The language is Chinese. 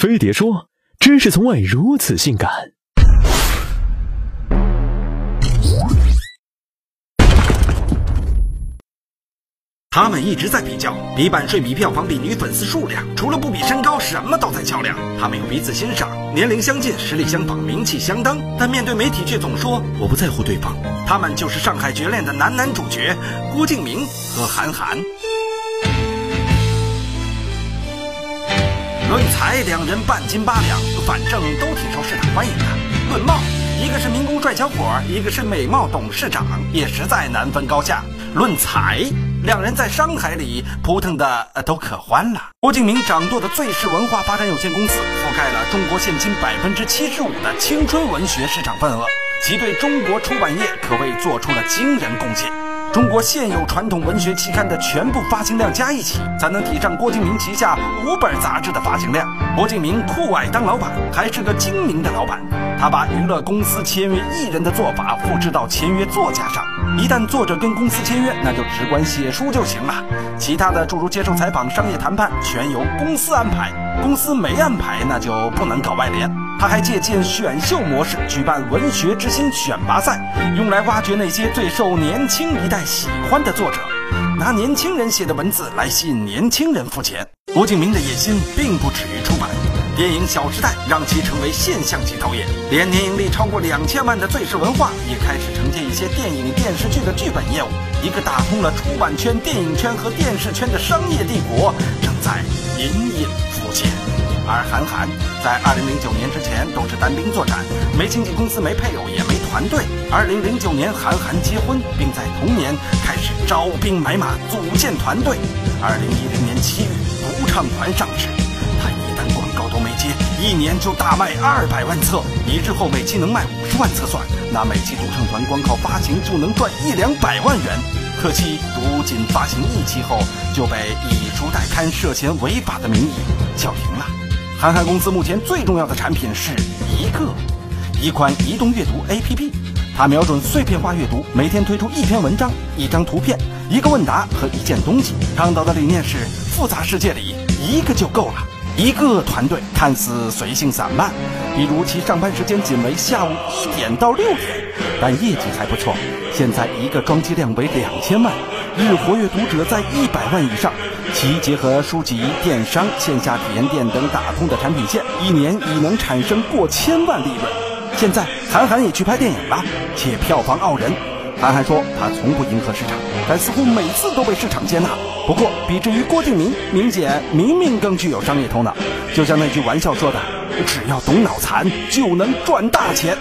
飞碟说：“知识从未如此性感。”他们一直在比较，比版税，比票房，比女粉丝数量，除了不比身高，什么都在较量。他们又彼此欣赏，年龄相近，实力相仿，名气相当，但面对媒体却总说我不在乎对方。他们就是上海绝恋的男男主角郭敬明和韩寒。论才，两人半斤八两，反正都挺受市场欢迎的。论貌，一个是民工帅小伙，一个是美貌董事长，也实在难分高下。论才，两人在商海里扑腾的都可欢了。郭敬明掌舵的最是文化发展有限公司，覆盖了中国现今百分之七十五的青春文学市场份额，其对中国出版业可谓做出了惊人贡献。中国现有传统文学期刊的全部发行量加一起，才能抵上郭敬明旗下五本杂志的发行量。郭敬明酷爱当老板，还是个精明的老板。他把娱乐公司签约艺人的做法复制到签约作家上。一旦作者跟公司签约，那就只管写书就行了，其他的诸如接受采访、商业谈判，全由公司安排。公司没安排，那就不能搞外联。他还借鉴选秀模式，举办文学之星选拔赛，用来挖掘那些最受年轻一代喜欢的作者，拿年轻人写的文字来吸引年轻人付钱。郭敬明的野心并不止于出版，电影《小时代》让其成为现象级导演，连年盈利超过两千万的最是文化也开始承接一些电影电视剧的剧本业务。一个打通了出版圈、电影圈和电视圈的商业帝国正在隐隐浮现。而韩寒在二零零九年之前都是单兵作战，没经纪公司，没配偶，也没团队。二零零九年，韩寒结婚，并在同年开始招兵买马，组建团队。二零一零年七月，独唱团上市，他一单广告都没接，一年就大卖二百万册。以日后每期能卖五十万册算，那每期独唱团光靠发行就能赚一两百万元。可惜，如仅发行一期后，就被以书代刊涉嫌违法的名义叫停了。韩寒公司目前最重要的产品是一个一款移动阅读 APP，它瞄准碎片化阅读，每天推出一篇文章、一张图片、一个问答和一件东西。倡导的理念是：复杂世界里一个就够了。一个团队看似随性散漫，比如其上班时间仅为下午一点到六点，但业绩还不错。现在一个装机量为两千万，日活跃读者在一百万以上。其结合书籍、电商、线下体验店等打通的产品线，一年已能产生过千万利润。现在韩寒也去拍电影了，且票房傲人。韩寒说他从不迎合市场，但似乎每次都被市场接纳。不过，比之于郭敬明，明显明明更具有商业头脑。就像那句玩笑说的：“只要懂脑残，就能赚大钱。”